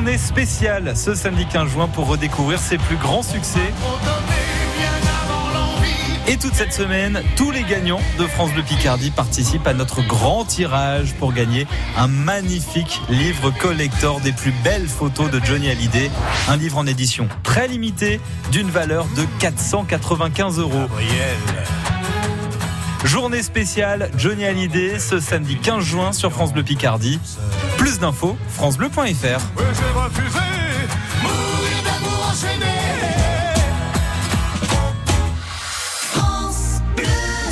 Spéciale ce samedi 15 juin pour redécouvrir ses plus grands succès. Et toute cette semaine, tous les gagnants de France Bleu Picardie participent à notre grand tirage pour gagner un magnifique livre collector des plus belles photos de Johnny Hallyday. Un livre en édition très limitée d'une valeur de 495 euros. Journée spéciale Johnny Hallyday ce samedi 15 juin sur France Bleu Picardie. Plus d'infos, francebleu.fr.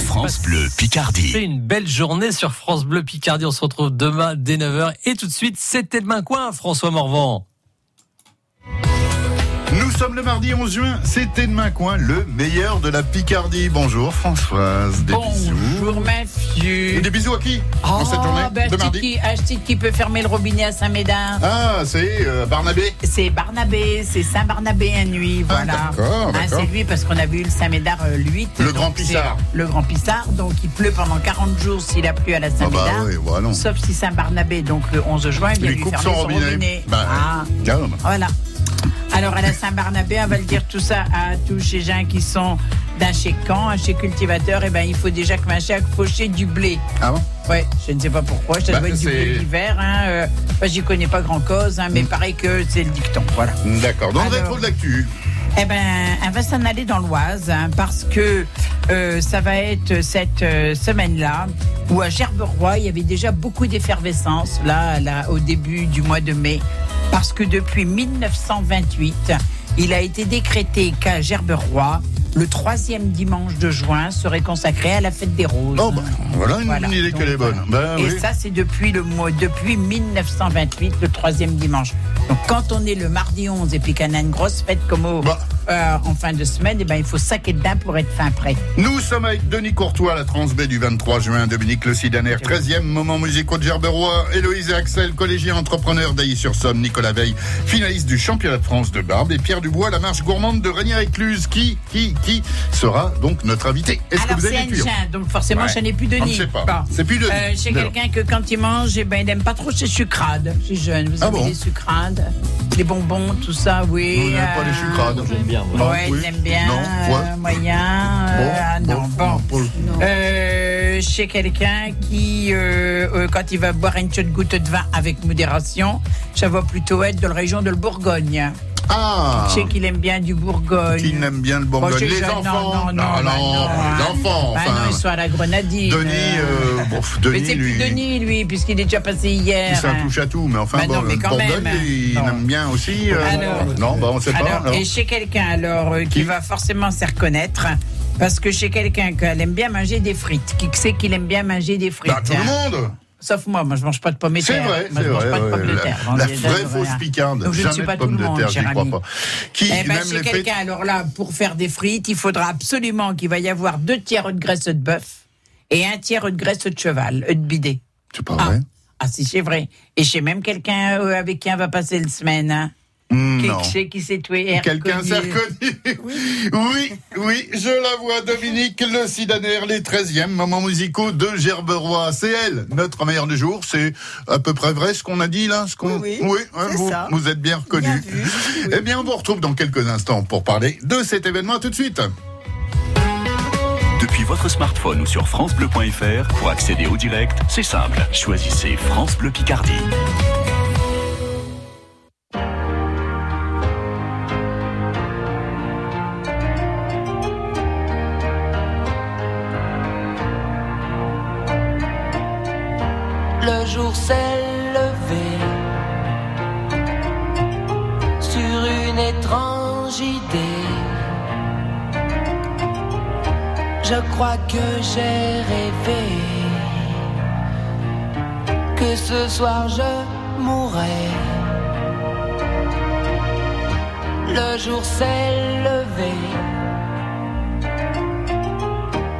France Bleu Picardie. C'est une belle journée sur France Bleu Picardie. On se retrouve demain dès 9h. Et tout de suite, c'était demain coin, François Morvan. Nous sommes le mardi 11 juin, c'était demain coin, le meilleur de la Picardie. Bonjour Françoise, des bisous. Bonjour ma fille. Et des bisous à qui en cette journée ben, de mardi qui, ah, qui peut fermer le robinet à Saint-Médard Ah, c'est euh, Barnabé C'est Barnabé, c'est Saint-Barnabé à nuit, Ah, voilà. d'accord, Ah, d'accord. c'est lui parce qu'on a vu le Saint-Médard euh, le 8. Le grand Pissard. Le grand Pissard, donc il pleut pendant 40 jours s'il a plu à la Ah bah Saint-Médard. oui, voilà. non. Sauf si Saint-Barnabé, donc le 11 juin, il vient Il lui coupe fermer son robinet. Bah, ah, calme. voilà. Alors à la Saint-Barnabé, on va le dire tout ça à tous ces gens qui sont d'un chez Caen, un chez cultivateur, et ben il faut déjà que machin faucher du blé. Ah bon? Ouais, je ne sais pas pourquoi, ça Bah, doit être du blé d'hiver. Hein. euh, j'y connais pas grand cause, hein, mais pareil que c'est le dicton. Voilà. D'accord, dans le Alors. rétro de l'actu. Eh ben, on va s'en aller dans l'Oise hein, parce que euh, ça va être cette euh, semaine-là où à Gerberoy il y avait déjà beaucoup d'effervescence là, là au début du mois de mai parce que depuis 1928 il a été décrété qu'à Gerberoy le troisième dimanche de juin serait consacré à la fête des roses. Oh bah, voilà une Voilà. idée qu'elle est bonne. Ben Et oui. ça, c'est depuis le mois, depuis 1928, le troisième dimanche. Donc, quand on est le mardi 11 et puis qu'on a une grosse fête comme au, Bah. Euh, en fin de semaine, eh ben, il faut saquer dedans pour être fin prêt. Nous sommes avec Denis Courtois, la Transbay du 23 juin, Dominique Le Sidaner, 13e moment musicaux de Gerberoy, Héloïse et Axel, collégien entrepreneur d'Ailly-sur-Somme, Nicolas Veil, finaliste du championnat de France de Barbe, et Pierre Dubois, la marche gourmande de Régnier-Écluse, qui, qui, qui sera donc notre invité? Est-ce que Alors, vous un les donc forcément, Ouais. je n'ai plus de On ne nid. sait pas. C'est plus Denis. Euh, chez quelqu'un que quand il mange, eh ben, il n'aime pas trop ses sucrades. Chez jeune, vous Ah avez bon? des sucrades, les bonbons, tout ça, oui. Vous n'aimez pas les euh, sucrades J'aime bien. Ouais, oui. il aime bien. Non, euh, ouais. moyen. euh, Bon, ah, non, bon. Euh, chez quelqu'un qui, euh, euh, quand il va boire une chaude goutte de vin avec modération, ça va plutôt être de la région de Bourgogne. Ah Je sais qu'il aime bien du Bourgogne. Qui n'aime bien le Bon, Bourgogne chez Les jeune, enfants Non, non, non, non, les hein. enfants, Bah enfin. non, ils sont à la grenadine. Denis, euh, bon, mais Denis, c'est lui, plus Denis, lui, puisqu'il est déjà passé hier. c'est un hein. touche à tout, mais enfin, Bah bon, non, mais Bourgogne, même. il aime bien aussi. euh, Alors. non, bah on sait pas. Alors, et chez quelqu'un alors euh, qui Qui va forcément s'y reconnaître, parce que chez quelqu'un qui aime bien manger des frites, qui sait qu'il aime bien manger des frites. Bah, tout le hein. monde Sauf moi, moi je mange pas de pommes de C'est terre. vrai, moi, c'est je mange vrai. pas de pommes de la- terre. La, On est vraie fausse voilà. picarde. Donc je ne suis pas de tout le monde, de terre, cher crois ami. pas. Qui Eh ben, chez quelqu'un, alors là, pour faire des frites, il faudra absolument qu'il va y avoir deux tiers de graisse de bœuf et un tiers de graisse de cheval, de bidet. C'est pas Ah, vrai ah si, c'est vrai. Et chez même quelqu'un euh, avec qui on va passer le semaine. Hein. Qui qui s'est tué Quelqu'un s'est reconnu. Oui, oui, je la vois, Dominique Le Sidaner, les 13e moments musicaux de Gerberoy. C'est elle, notre meilleure du jour. C'est à peu près vrai ce qu'on a dit là ce qu'on... Oui, hein, vous, ça. vous êtes bien reconnu. Bien vu, oui. Eh bien, on vous retrouve dans quelques instants pour parler de cet événement. Tout de suite. Depuis votre smartphone ou sur FranceBleu.fr, pour accéder au direct, c'est simple. Choisissez France Bleu Picardie. Jour s'est levé sur une étrange idée. Je crois que j'ai rêvé que ce soir je mourrais. Le jour s'est levé,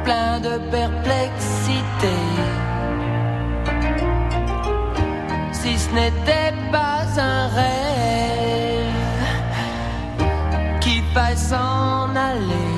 plein de perplexité. Si ce n'était pas un rêve qui faille s'en aller,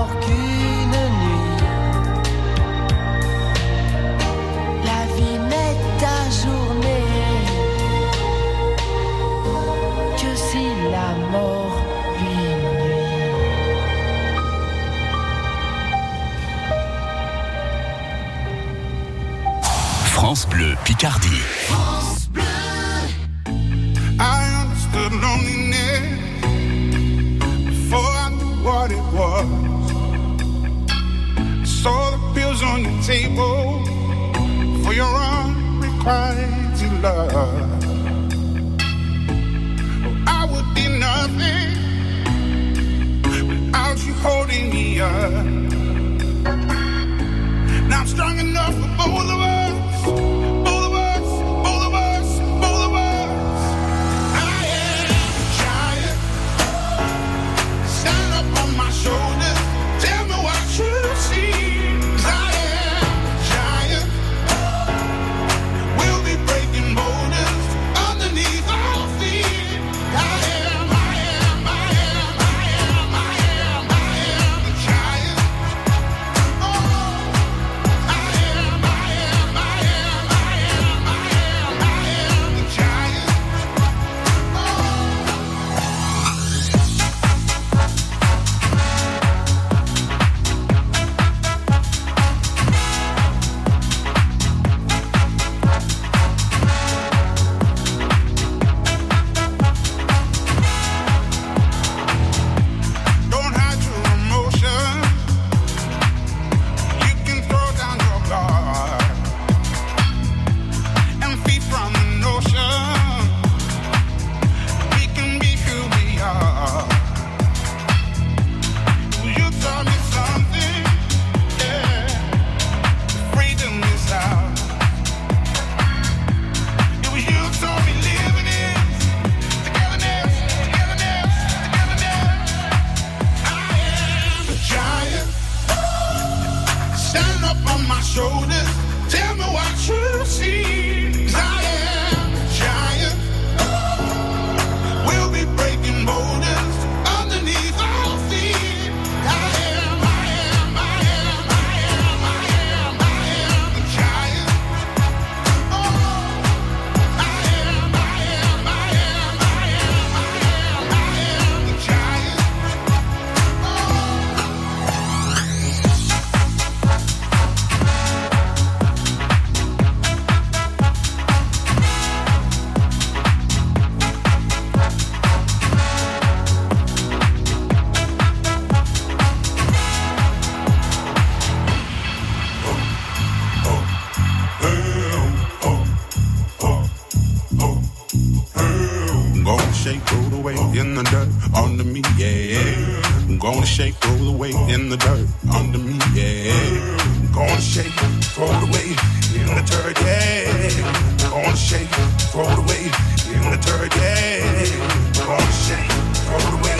mort qu'une yeah. I'm gonna shake, roll away in the dirt under me, yeah. I'm gonna shake, throw it away in the dirt, yeah. I'm gonna shake, throw it away in the dirt, yeah. I'm gonna shake, throw it away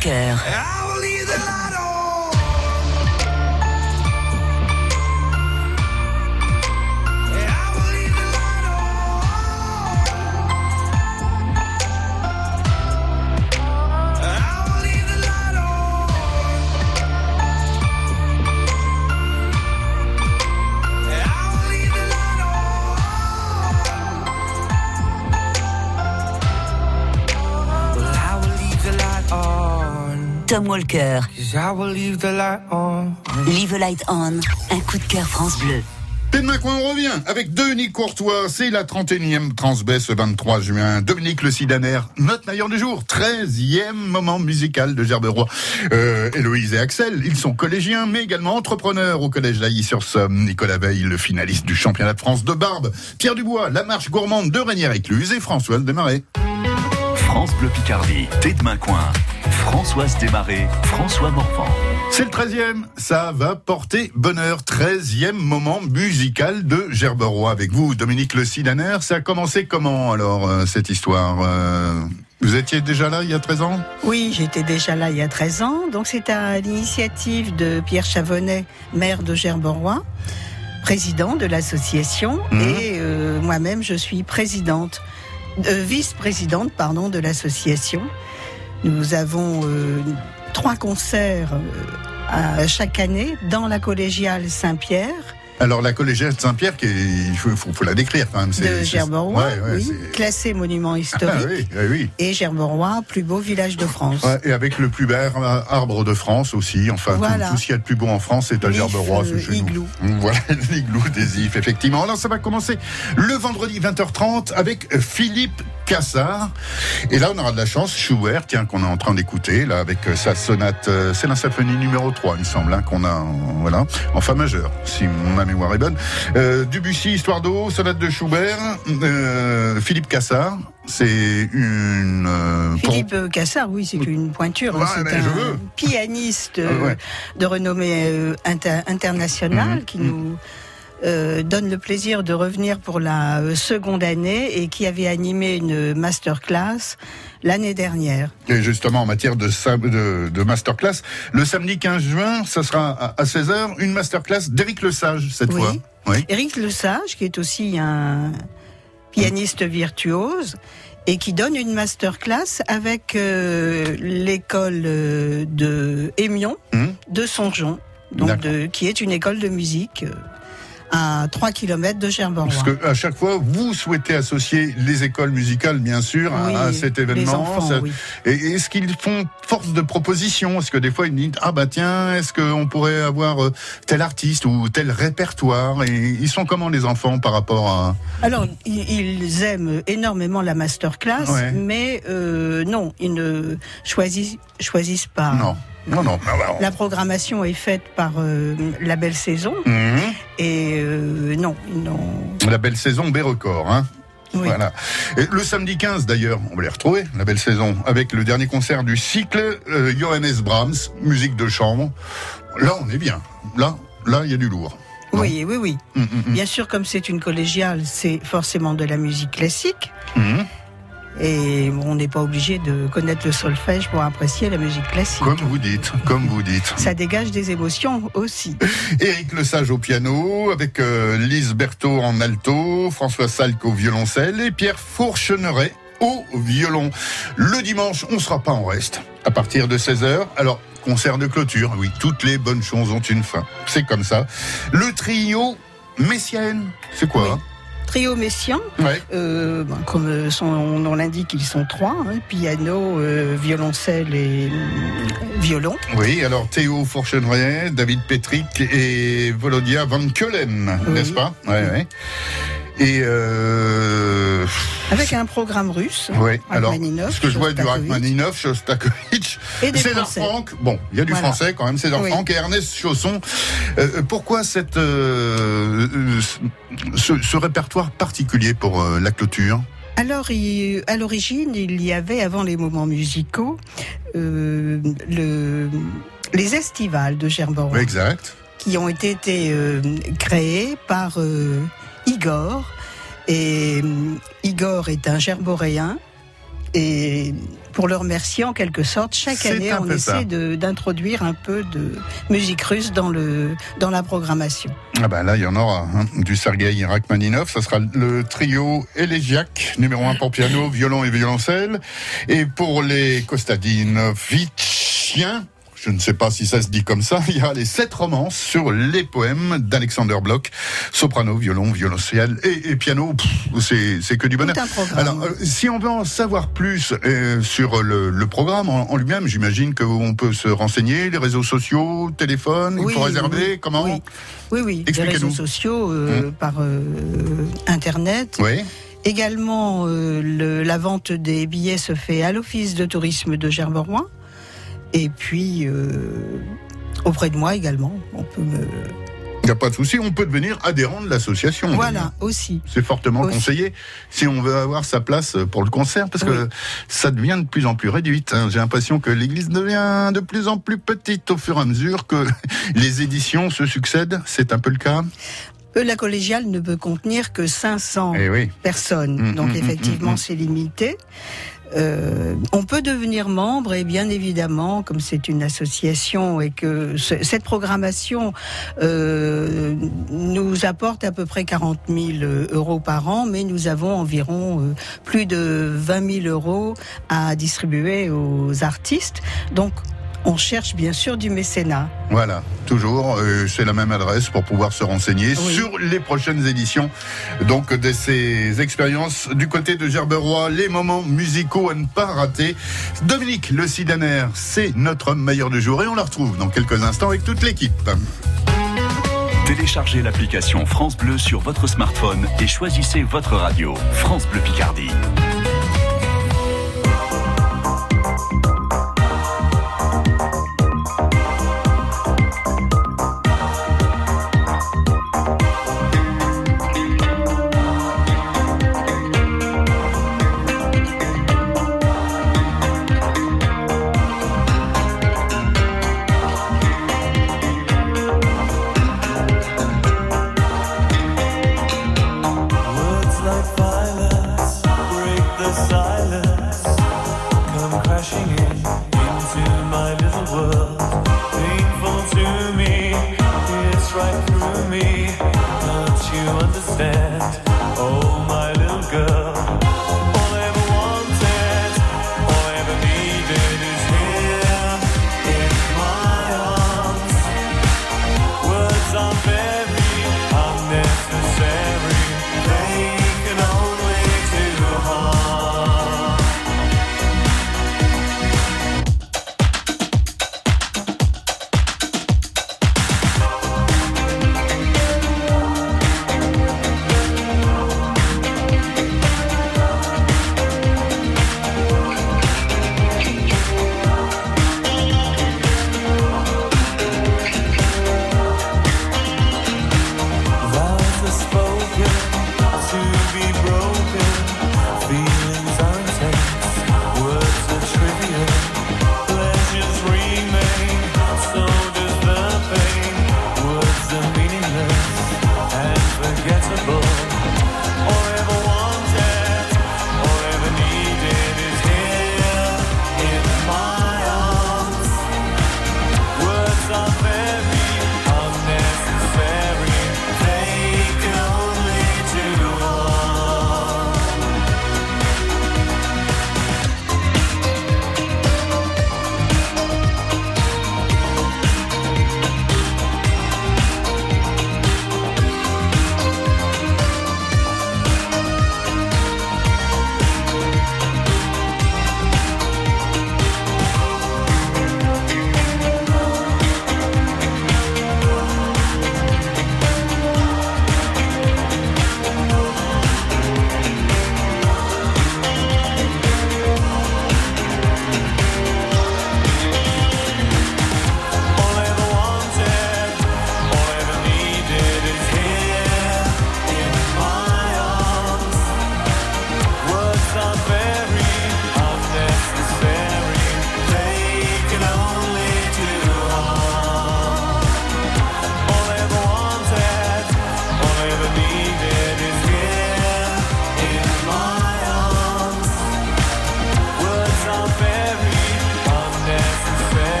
Tom Walker. Tom Walker. Leave the light on. Leave a Light On. Un coup de cœur France Bleu. Demain, quoi, on revient avec Denis Courtois. C'est la 31e Transbay ce 23 juin. Dominique Le Sidaner, notre meilleur du jour. 13e moment musical de Gerberoy. Euh, Héloïse et Axel, ils sont collégiens, mais également entrepreneurs au collège d'Ailly-sur-Somme. Nicolas Veil, le finaliste du championnat de France de Barbe. Pierre Dubois, la marche gourmande de Régnières-Écluse et Françoise Desmarais. France Bleu Picardie, de Coin. Françoise Desmarais, François Morvan. C'est le 13e, ça va porter bonheur. 13e moment musical de Gerberoy avec vous, Dominique Le Sidaner. Ça a commencé comment alors, euh, cette histoire euh, Vous étiez déjà là il y a 13 ans? Oui, j'étais déjà là il y a 13 ans. Donc c'est à l'initiative de Pierre Chavonnet, maire de Gerberoy, président de l'association, Mhm. et euh, moi-même je suis présidente, euh, vice-présidente pardon de l'association. Nous avons euh, trois concerts euh, à chaque année dans la collégiale Saint-Pierre. Alors la collégienne de Saint-Pierre, il faut, faut, faut la décrire quand même. de Gerberoy, ouais, ouais, oui, c'est- classé monument Ah, historique. oui, oui, oui. Et Gerberoy, plus beau village de France. Ouais, et avec le plus bel arbre de France aussi. Enfin, tout- Voilà. tout, ce qu'il y a de plus beau en France, c'est à Gerberoy, c'est chez igloo. nous. Voilà, l'igloo des ifs, effectivement. Alors, ça va commencer le vendredi 20h30 avec Philippe Cassard. Et là, on aura de la chance. Schubert, tiens, qu'on est en train d'écouter, là, avec euh, sa sonate, euh, c'est la symphonie numéro 3, il me semble, hein, qu'on a, voilà, en fa majeur, si ma mémoire est bonne. Euh, Debussy, Histoire d'eau, sonate de Schubert, euh, Philippe Cassard, c'est une, euh, pour- Philippe Cassard, oui, c'est une pointure. hein, Ouais, c'est un veux. pianiste ouais. de renommée inter- internationale Mhm, qui nous euh, donne le plaisir de revenir pour la euh, seconde année et qui avait animé une masterclass l'année dernière. Et justement, en matière de, de, de masterclass, le samedi 15 juin, ça sera à, 16h, une masterclass d'Éric Lesage, cette Oui. fois. Oui. Éric Lesage, qui est aussi un pianiste virtuose, et qui donne une masterclass avec euh, l'école de Émion Mhm. de Songeon, donc de, qui est une école de musique à 3 km de Gerberoy. Parce que à chaque fois, vous souhaitez associer les écoles musicales, bien sûr, à- Oui, à, cet les événement. enfants, Ça- oui. Et est-ce qu'ils font force de proposition? Est-ce que des fois ils disent ah bah tiens, est-ce qu'on pourrait avoir euh, tel artiste ou tel répertoire? Et ils sont comment les enfants par rapport à Alors, ils aiment énormément la masterclass, Ouais. mais euh, non, ils ne choisissent, choisissent pas. Non, non, non. Ah bah, La programmation est faite par euh, la belle saison, Mhm. Et euh, non, ils n'ont- La belle saison B record, hein oui. Voilà. Et le samedi 15 d'ailleurs, on va les retrouver, la belle saison, avec le dernier concert du cycle euh, Johannes Brahms, musique de chambre. Là, on est bien. Là, là, il y a du lourd. Non Oui, oui, oui. Hum, hum, hum. Bien sûr, comme c'est une collégiale, c'est forcément de la musique classique. Et on n'est pas obligé de connaître le solfège pour apprécier la musique classique. Comme vous dites, comme vous dites. Ça dégage des émotions aussi. Éric Lesage au piano, avec euh, Lise Berthaud en alto, François Salk au violoncelle et Pierre Fourchenneret au violon. Le dimanche, on sera pas en reste. À partir de 16h, alors concert de clôture, oui, toutes les bonnes choses ont une fin. C'est comme ça. Le trio Messienne, c'est quoi hein? Trio Messiaen, Ouais. euh, ben, comme son nom l'indique, ils sont trois hein, piano, euh, violoncelle et euh, violon. Oui, alors Théo Fourchenneret, David Petrick et Volodia Van Keulen, Oui. n'est-ce pas? Ouais, ouais. Et euh, Avec un programme russe. ouais, alors ce que je vois du. Rachmaninov, Shostakovich, César. Franck, bon, il y a du Voilà. français quand même, César Oui. Franck et Ernest Chausson. Euh, pourquoi cette, euh, ce, ce répertoire particulier pour la clôture? Alors, il- à l'origine, il y avait, avant les moments musicaux, le, les estivales de Gerberoy, Oui, Exact. qui ont été créés par Igor. Et euh, Igor est un gerboréen. Et pour le remercier, en quelque sorte, chaque année, on essaie d'introduire un peu de musique russe dans, le, dans la programmation. Ah ben là, il y en aura hein, du Sergei Rachmaninov. Ça sera le trio élégiaque, numéro un pour piano, violon et violoncelle. Et pour les Kostadinovichiens, je ne sais pas si ça se dit comme ça, il y a les sept romances sur les poèmes d'Alexander Bloch, soprano, violon, violoncelle et, et piano. C'est que du bonheur. Un programme. Alors, euh, si on veut en savoir plus euh, sur le, le programme en, en lui-même, j'imagine qu'on peut se renseigner, les réseaux sociaux, téléphone, il Oui, faut réserver, oui, comment oui. Oui, oui, les réseaux sociaux, euh, par euh, Internet. Oui. Également, le- la vente des billets se fait à l'Office de tourisme de Gerberoy. Et puis, euh, auprès de moi également. On peut me... Il n'y a pas de souci, on peut devenir adhérent de l'association. Voilà, aussi. C'est fortement Aussi. conseillé si on veut avoir sa place pour le concert, parce que ça devient de plus en plus réduite. hein. J'ai l'impression que l'église devient de plus en plus petite au fur et à mesure que les éditions se succèdent. C'est un peu le cas? Euh, La collégiale ne peut contenir que 500 Eh oui. personnes. Mm, Donc mm, mm, effectivement, c'est limité. Euh, on peut devenir membre et bien évidemment, comme c'est une association et que ce- cette programmation euh, nous apporte à peu près 40 000 euros par an, mais nous avons environ euh, plus de 20 000 euros à distribuer aux artistes. Donc, on cherche bien sûr du mécénat. Voilà, toujours, euh, c'est la même adresse pour pouvoir se renseigner Oui. sur les prochaines éditions. Donc de ces expériences du côté de Gerberoy, les moments musicaux à ne pas rater. Dominique Le Sidaner, c'est notre homme meilleur du jour et on la retrouve dans quelques instants avec toute l'équipe. Téléchargez l'application France Bleu sur votre smartphone et choisissez votre radio. France Bleu Picardie.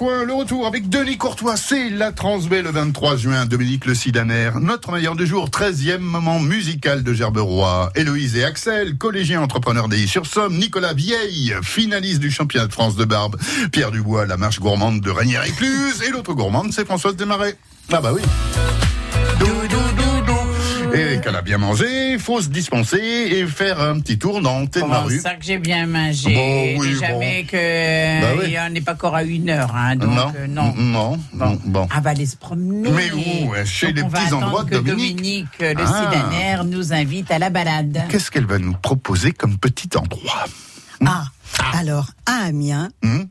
Le retour avec Denis Courtois, c'est la Transbé le 23 juin, Dominique Le Sidaner, notre meilleur du jour, 13e moment musical de Gerberoy, Héloïse et Axel, collégiens entrepreneurs sur somme Nicolas Vieille, finaliste du championnat de France de barbe, Pierre Dubois, la marche gourmande de Ranière-Écluse, et l'autre gourmande, c'est Françoise Desmarais. Ah bah oui. Et qu'elle a bien mangé, faut se dispenser et faire un petit tour dans de Comment Maru. ça que j'ai bien mangé Bon, oui, jamais bon. que Bah oui. il n'est pas encore à une heure, hein, donc non, euh, non. non, bon. bon. On va aller se promener. Mais où Chez Donc, les on petits endroits de que Dominique. Dominique, euh, le Ah. Sidaner, nous invite à la balade. Qu'est-ce qu'elle va nous proposer comme petit endroit? Ah, alors à Amiens, Hmm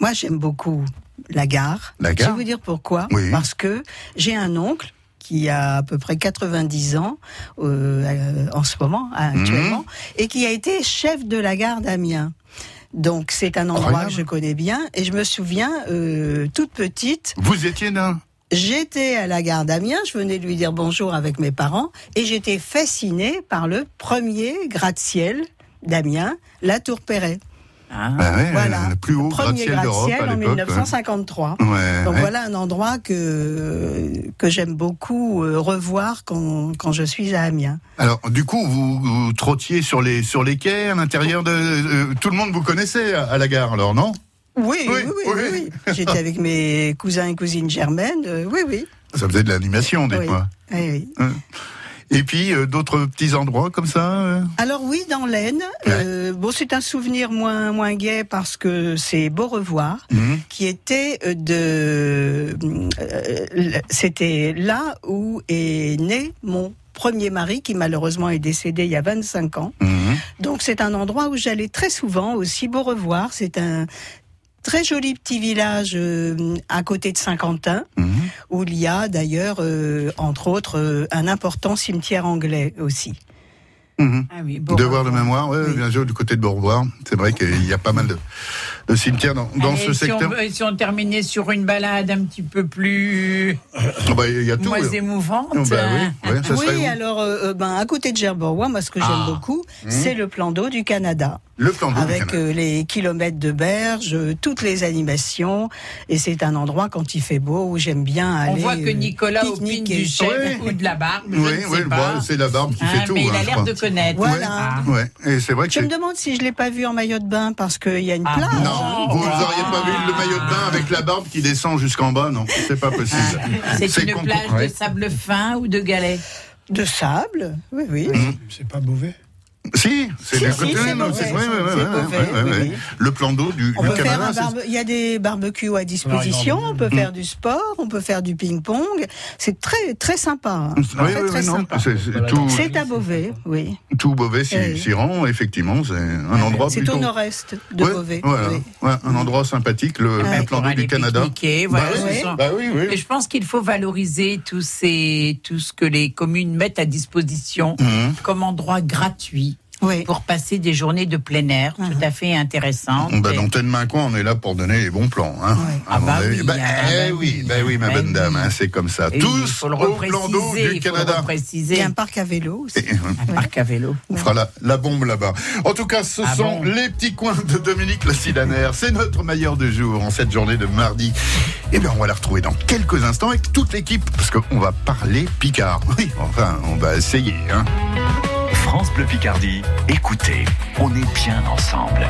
moi j'aime beaucoup la gare. La gare? Je vais vous dire pourquoi. Oui. Parce que j'ai un oncle qui a à peu près 90 ans euh, euh, en ce moment, Mhm. actuellement, et qui a été chef de la gare d'Amiens. Donc c'est un endroit que je connais bien et je me souviens euh, toute petite. Vous étiez nain J'étais à la gare d'Amiens, je venais de lui dire bonjour avec mes parents, et j'étais fascinée par le premier gratte-ciel d'Amiens, la Tour Perret. Ah. Bah ouais, Voilà. le plus haut Premier gratte-ciel d'Europe en l'époque. 1953. Ouais. Ouais, Donc ouais. voilà un endroit que, que j'aime beaucoup euh, revoir quand, quand je suis à Amiens. Alors, du coup, vous, vous trottiez sur les sur les quais à l'intérieur de euh, tout le monde vous connaissait à, à la gare, alors non? Oui, oui, Oui, oui, oui. oui, oui. J'étais avec mes cousins et cousines germaines. euh, oui, oui. Ça faisait de l'animation, oui. dites-moi. Oui, oui. Et puis euh, d'autres petits endroits comme ça. euh Alors oui, dans l'Aisne, euh, bon, c'est un souvenir moins moins gai parce que c'est Beaurevoir Mhm. qui était de, c'était là où est né mon premier mari qui malheureusement est décédé il y a 25 ans. Mhm. Donc c'est un endroit où j'allais très souvent aussi Beaurevoir. C'est un très joli petit village à côté de Saint-Quentin Mhm. Où il y a d'ailleurs, euh, entre autres, euh, un important cimetière anglais aussi. Ah oui, Devoir de mémoire, ouais, bien sûr, du côté de Beaurevoir. C'est vrai qu'il y a pas mal de, de cimetières dans, dans Allez, ce si secteur. On, si on terminait sur une balade un petit peu plus Ah bah, Il y a tout. moins euh. émouvante. Oh, bah oui, ouais, ça oui, alors euh, euh, ben à côté de Gerberoy, moi ce que j'aime Ah. beaucoup, Mhm. c'est le plan d'eau du Canada. Le plan d'eau Avec euh, les kilomètres de berge, euh, toutes les animations, et c'est un endroit quand il fait beau où j'aime bien aller. On voit que euh, Nicolas opine du chef Ouais. ou de la barbe. je Oui, ne bah, c'est la barbe qui Hein, fait tout. mais il hein, a je l'air de connaître. Voilà. Ah. Ouais, et c'est vrai que Je me demande si je l'ai pas vu en maillot de bain parce qu'il y a une Ah plage. Non, vous n'auriez pas vu le maillot de bain avec la barbe qui descend jusqu'en bas, non, c'est pas possible. C'est une plage ouais. de sable fin ou de galets De sable, oui, oui. C'est pas mauvais. Si, c'est Si, du si, côté. Le plan d'eau du, On du peut faire Canada. barbe- Il y a des barbecues à disposition, on peut faire du sport, on peut faire du ping-pong. C'est très très sympa. hein. Oui, très oui, très oui, non, sympa. c'est- c'est tout, C'est à Beauvais, oui. tout Beauvais s'y rend, effectivement, c'est un endroit C'est plutôt... au nord-est de Ouais, Beauvais. voilà. oui. Ouais, un endroit sympathique, le, Ouais. le plan d'eau du Canada. voilà, bah, bah. Et je pense qu'il faut valoriser ces, tout ce que les communes mettent à disposition Mhm. comme endroit gratuit Oui. pour passer des journées de plein air tout à fait intéressantes. Bah, Et- dans Tel Main Coin, on est là pour donner les bons plans. Hein, Ouais. à Ah bah oui, Bah, ah eh bah oui, oui. bah oui, ma Bah bonne oui. dame, hein, c'est comme ça. Et oui, Tous le au plan d'eau du il faut le Canada. Il y repréciser. a un parc à vélo aussi. Et, euh, Un parc à vélo. On fera la, la bombe là-bas. En tout cas, ce Ah sont bon les petits coins de Dominique Lacidaner. C'est notre meilleur de jour en cette journée de mardi. Et bien, on va la retrouver dans quelques instants avec toute l'équipe, parce qu'on va parler Picard. Oui, enfin, on va essayer. Hein. France Bleu Picardie, écoutez, on est bien ensemble.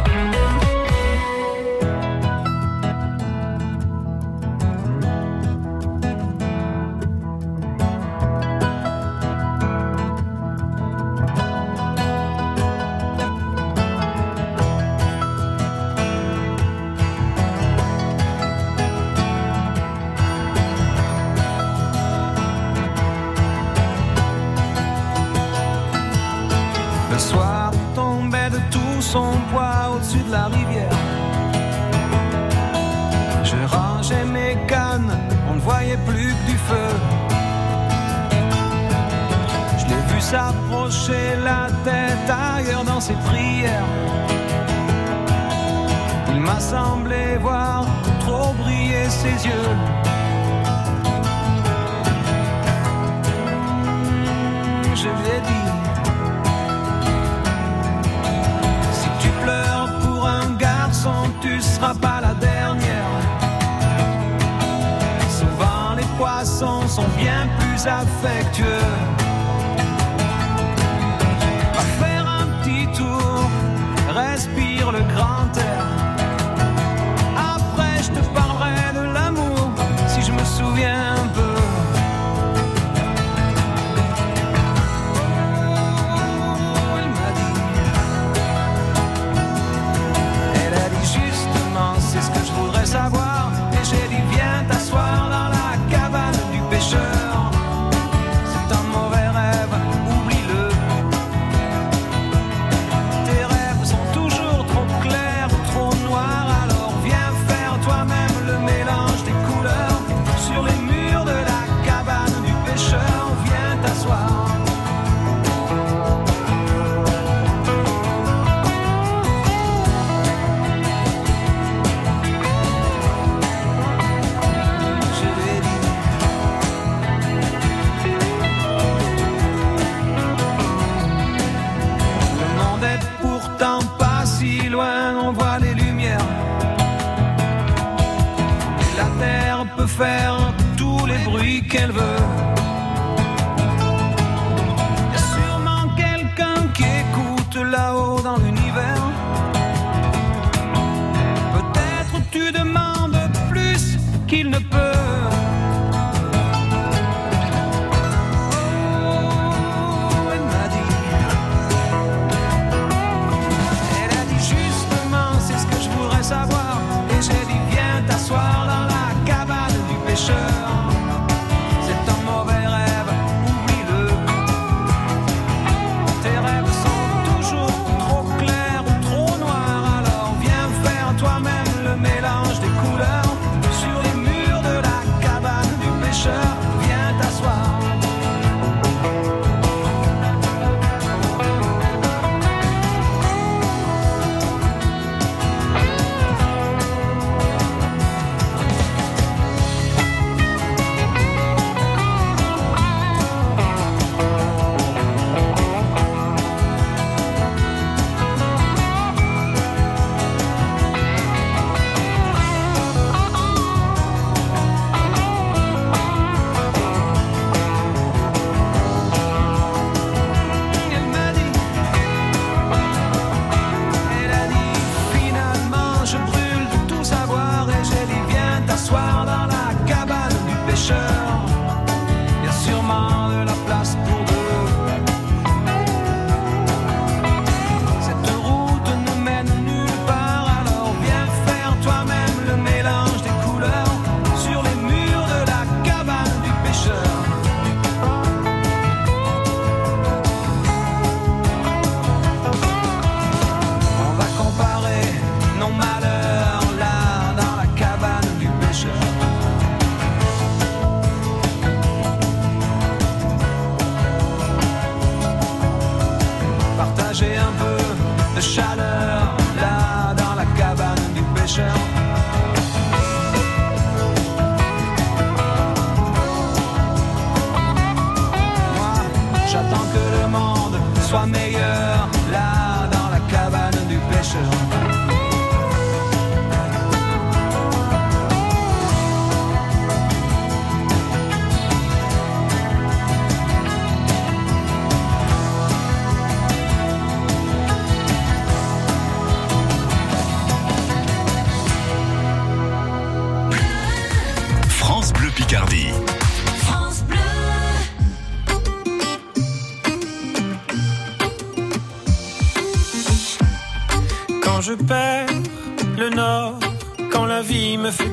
Monde soit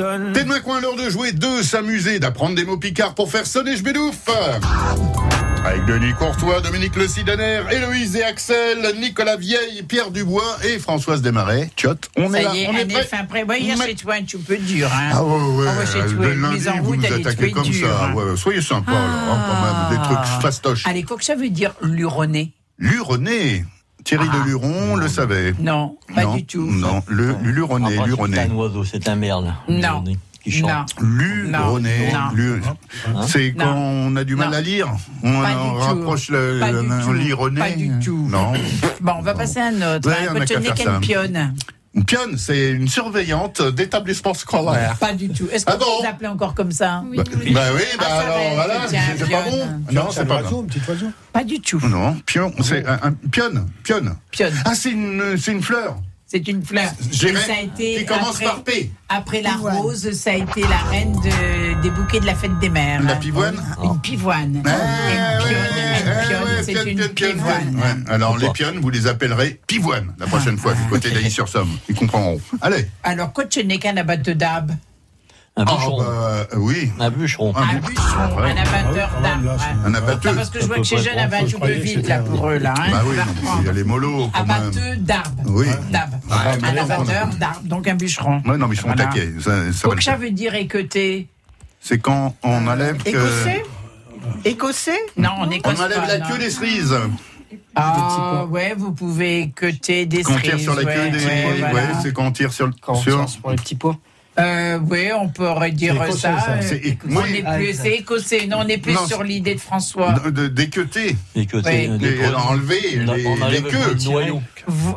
Toi. T'es de ma coin, l'heure de jouer, de s'amuser, d'apprendre des mots picards pour faire sonner Jbedouf. Avec Denis Courtois, Dominique Le Sidaner, Héloïse et Axel, Nicolas Vieille, Pierre Dubois et Françoise Desmarais. Tchot, on est Ça là, y est, on est fin prêt. Ouais, hier, chez toi, un petit peu dur. Hein. Ah ouais, ouais, Ah ouais, chez toi, le une lundi, en vous route, nous attaquez comme dure, ça. hein. Ouais, soyez sympa, alors, hein, quand même, des trucs fastoches. Allez, quoi que ça veut dire luronné Luronné. Thierry de Luron le savait. Non, pas Non, du tout. Non, le Luronné, C'est Luronné. un oiseau, c'est un merle. Non. Qui chante. Non. Luronné. Non. Lu- Hein C'est Non. quand on a du mal Non. à lire. On, rapproche le, Pas le- du le. Pas du tout. Non. Bon, on va passer à un autre. Ouais, hein. on a qu'à Cotonnet faire ça. Une pionne, c'est une surveillante d'établissement scolaire. Pas du tout. Est-ce qu'on Ah bon peut les appeler encore comme ça Bah, bah oui, bah Ah, ça alors va, voilà, c'est pas bon. Non, c'est pas bon. un petit oiseau? Pas du tout. Non, pion, c'est un, un pionne, pionne. Pionne. Ah, c'est une, c'est une fleur. C'est une fleur. Ça a été qui commence après, par P. Après la rose, ça a été la reine de- des bouquets de la fête des mères. La pivoine Une pivoine. Ah, une pionne, une pionne, ouais, c'est pionne, une pionne, pionne, pivoine. Ouais, Alors les pionnes, vous les appellerez pivoine la prochaine fois du côté d'Ailly-sur-Somme. Ils comprendront. Allez. Alors, quoi tu n'es qu'un abatteur Un Ah, bûcheron. bah, euh, oui. Un bûcheron. Un Un bu- bûcheron, Ouais. un abatteur Ah, d'arbre. là, c'est- Un abatteur. Parce que je vois que chez peut jeunes, pas elle va un être petit trop, peu je croyais vite que là pour eux là. Hein, Bah oui, il y a les mollos quand même. Abatteur d'arbre. Oui. Un abatteur d'arbre, donc un bûcheron. Ouais, non, mais ils sont Voilà. taquets. Ça, ça va Donc le ça veut dire équeuter. C'est quand on enlève que... Écossais? Écossais? Non, on écosse On enlève la queue des cerises. Ah ouais, vous pouvez équeuter des Quand on tire cerises. sur la queue des... ouais, Ouais, c'est quand on tire sur... Quand on sur... les petits pois. Euh, oui, on pourrait dire écossais, ça. ça. euh, C'est- on oui. est Ah, plus, exact. c'est écossais. Non, on est plus Non, sur l'idée de François. D'équeuter. Oui. produits. enlever les, on les enlève queues. le noyau. Vous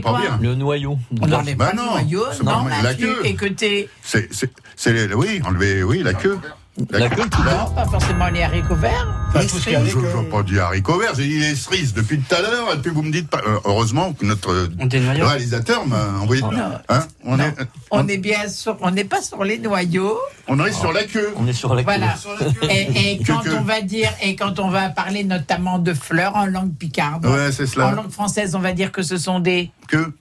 pas quoi bien. Le noyau. On n'enlève Bah pas non, le noyau. Non, pas- la queue. équeuter. C'est, c'est, c'est les- oui, enlever, oui, la queue. La queue, pas forcément les haricots verts. Enfin, Les tout ce. Je n'ai pas dit haricots verts, j'ai dit les cerises depuis tout à l'heure, et puis vous me dites pas. euh, heureusement que notre réalisateur m'a envoyé. Non. Hein on, est, On est bien sur, on n'est pas sur les noyaux. on est sur la queue. On est sur la queue. Voilà. Et, quand que- on va dire, et quand on va parler notamment de fleurs en langue picarde, Ouais, c'est en cela. langue française, on va dire que ce sont des. Que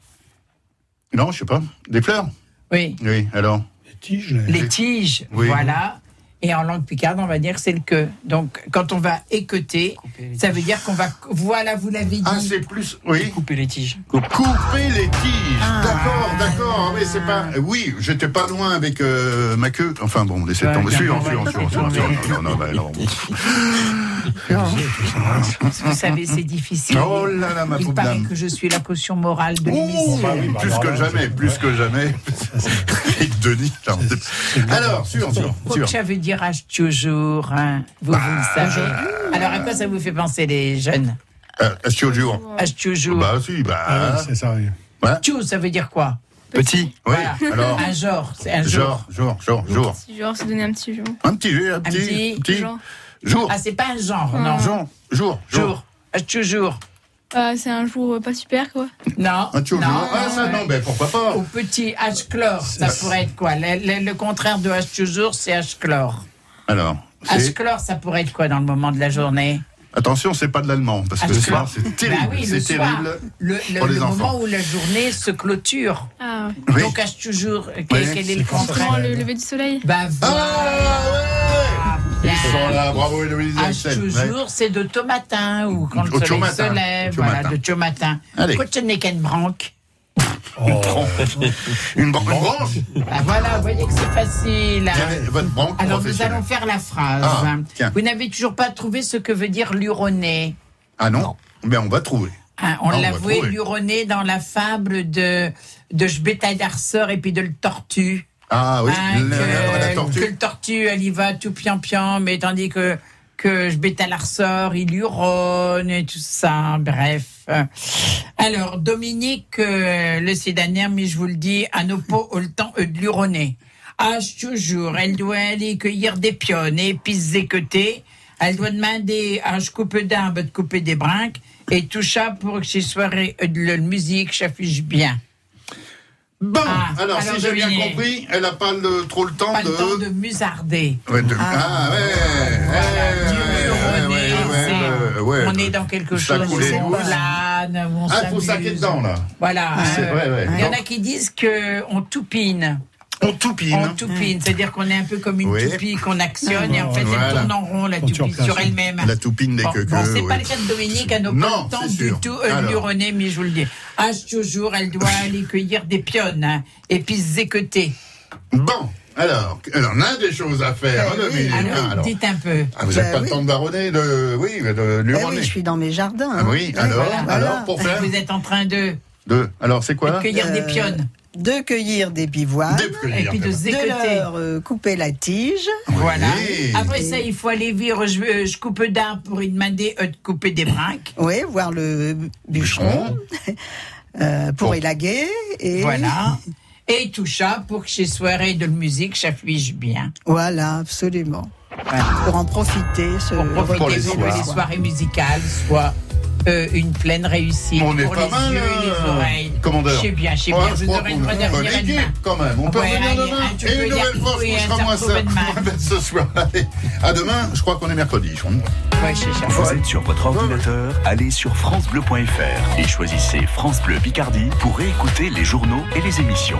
Non, je sais pas. Des fleurs Oui, Oui, alors Les tiges. les- les tiges. Oui. Voilà. Et en langue picarde, on va dire que c'est le que. Donc, quand on va équeuter, ça veut dire qu'on va. Voilà, vous l'avez dit. Ah, c'est plus. Oui. Couper les tiges. Couper les tiges. D'accord, d'accord. Mais c'est pas. Oui, j'étais pas loin avec euh, ma queue. Enfin bon, laissez tomber. Sûr, sûr, sûr, sûr. Non, non, bah, non. Vous savez, c'est difficile. Oh là là, ma Il pauvre paraît dame. que je suis la caution morale de l'émission. bah oui, bah plus alors que jamais, plus que jamais. Et Denis, là, alors, sûr, sûr, Quoi sûr. que ça veut dire âge toujours, hein. vous, vous le savez. Alors à quoi ça vous fait penser les jeunes Euh, jour Âge toujours. Bah, si, bah. Ah oui, c'est ça, oui. Tchou, ça veut dire quoi Petit. Oui, Voilà. alors. Un genre, c'est un genre. Genre, genre, genre, genre. Petit genre, c'est donner un petit genre. Un petit, un Un petit, petit petit. Genre. Jour. Ah, c'est pas un genre, non. Jour, jour, jour. Jour. Âge toujours. Ah, c'est un jour euh, pas super, quoi. Non. Un jour, non. Ah, ça, non, ben pourquoi pas Au petit âge chlore, ça pourrait être quoi? Le, le- le contraire de âge toujours, c'est âge chlore. Alors, Âge c'est. chlore, ça pourrait être quoi dans le moment de la journée? Attention, c'est pas de l'allemand, parce que le soir, c'est terrible. Bah oui, le c'est terrible. Le, le- pour les le enfants. moment où la journée se clôture. Ah. Oui. Donc âge toujours, quel, Oui, quel est le c'est contraire? Pendant le lever du soleil. Bah Ah, voilà. ouais Ils sont là, bravo Héloïse. Ouais. toujours, c'est de tôt matin ou quand le Au tôt soleil matin. se lève, voilà, matin. de tôt matin. Allez. Quand tu n'es qu'une branque, Une, bran- une branche ah, voilà, vous voyez que c'est facile. Votre Alors nous allons faire la phrase. Ah. Vous n'avez toujours pas trouvé ce que veut dire luronner. Ah non, Mais on va trouver. On Ah, on l'a va voué trouver. luronner dans la fable de, de Schbetadarcer et puis de le tortue. Ah oui, Hein, le- que, la que tortue. le tortue, elle y va tout pian-pian, mais tandis que que je bête à la ressort, il hurronne et tout ça, bref. Alors, Dominique, euh, le sédanaire, mais je vous le dis, à nos pots, au le temps euh, de l'huronner. Ah, toujours, elle doit aller cueillir des pionnes se zécoter. Elle doit demander à je coupe d'arbre de couper des brinques et tout ça pour que ces soirées de la musique s'affiche bien. Bon, Ah, alors, alors, si j'ai bien compris, elle n'a pas le- trop le temps Pas de. le temps de musarder. Ouais, de- Ah, ouais, ouais, ouais, ouais, ouais, ouais. On est dans quelque Ça chose coulait où on Ah, il faut saquer dedans, là. Voilà. C'est euh, vrai, ouais. Il y en a qui disent que on toupine. On toupine. On toupine, c'est-à-dire qu'on est un peu comme une Oui. toupie qu'on actionne et en fait Voilà. elle tourne en rond la toupie sur elle-même. la toupine des bon, queues Bon, c'est oui. pas le cas de Dominique, elle n'a pas le temps du tout euh, Alors. l'uronner, mais je vous le dis. Ah, toujours, elle doit aller cueillir des pionnes hein, et puis se zécoter. Bon, alors, alors, on a des choses à faire, hein, Dominique. Alors, hein, alors. dites un peu. Ah, vous n'avez Bah pas oui. le temps de baronner, de, oui, de, de Eh l'uronner. oui, je suis dans mes jardins. Ah hein. oui, Ouais, alors, voilà, alors, voilà. pour faire Vous êtes en train de, de, alors, c'est quoi? De cueillir des Euh, pionnes De cueillir des pivoines. Cueillir, et puis de de- leur euh, couper la tige. Voilà. Oui. Après ça, il faut aller vivre. Je, je coupe d'arbre pour lui demander euh, de couper des brinques. Oui, voir le bûcheron. euh, pour Bon. élaguer. Et Voilà. Et tout ça pour que ces soirées de musique s'affichent bien. Voilà, absolument. Voilà. Pour en profiter. Ce Pour profiter Pour les pour les soirées musicales soient euh, une pleine réussite On est pour pas les mal, yeux et les euh, oreilles. commandeur. Je sais bien, je sais Ouais, bien. je Vous aurez revenir bonne demain. équipe, quand même. On peut Ouais, revenir allez, demain. Et une nouvelle fois, retrouver, on sera moins peu ça demain. ce soir. Allez, à demain. Je crois qu'on est mercredi. je crois. Ouais. Vous êtes sur votre ordinateur, allez sur francebleu.fr et choisissez France Bleu Picardie pour réécouter les journaux et les émissions.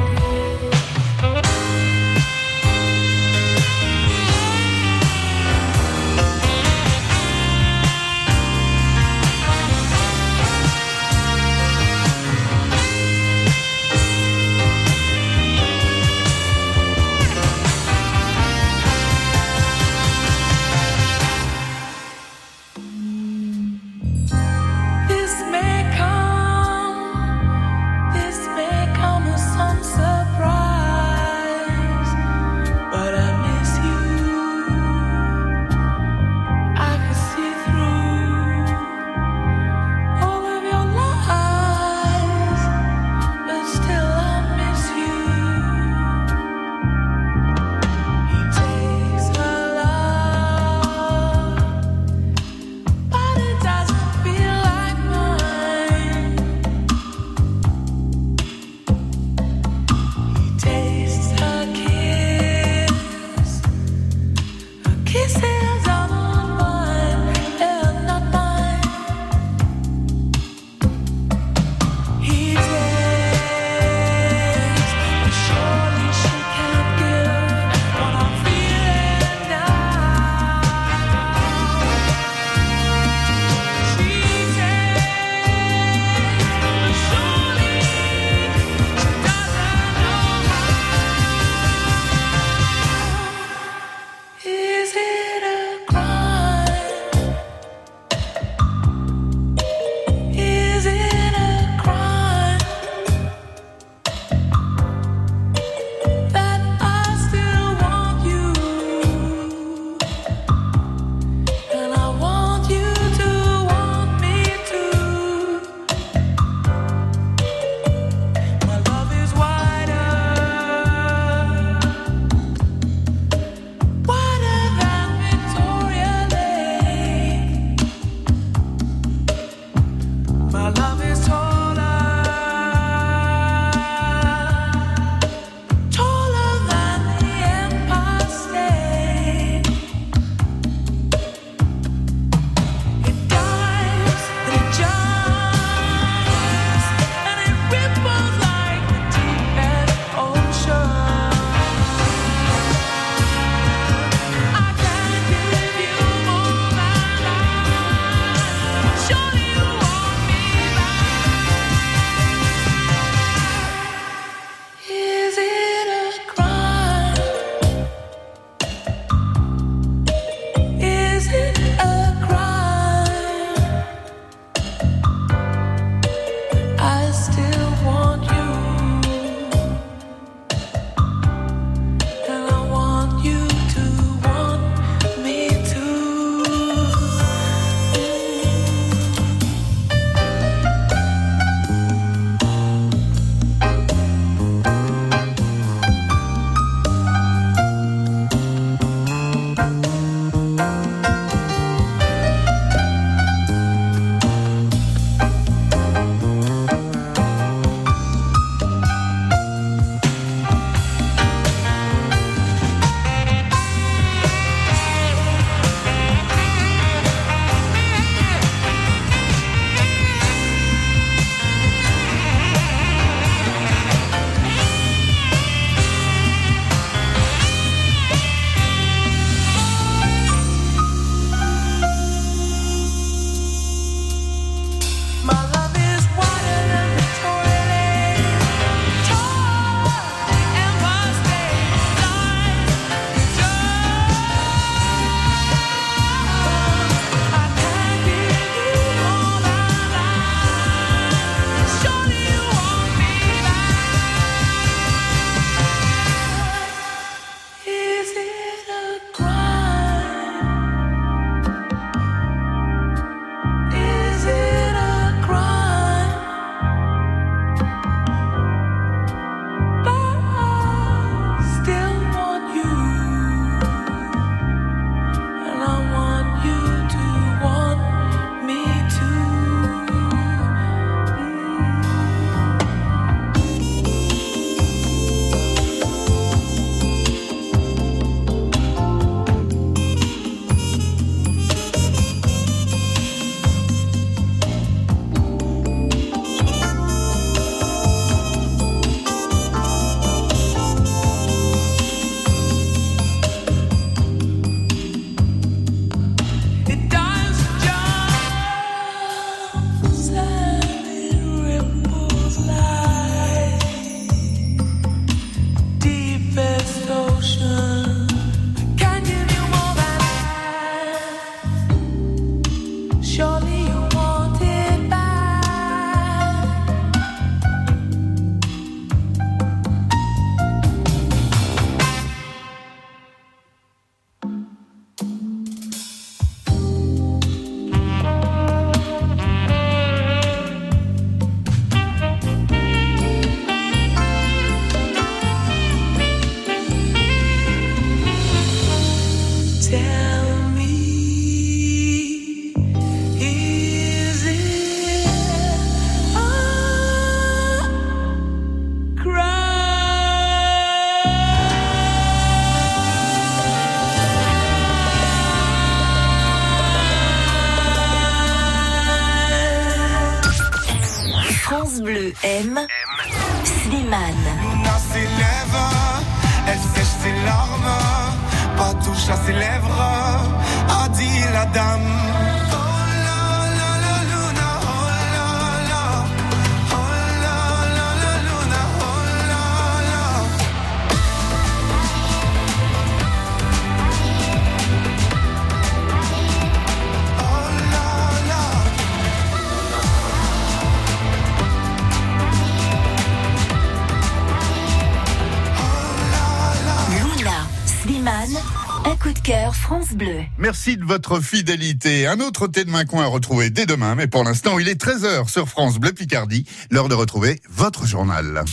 Merci de votre fidélité. Un autre thé de main coin à retrouver dès demain, mais pour l'instant, il est 13h sur France Bleu Picardie, l'heure de retrouver votre journal.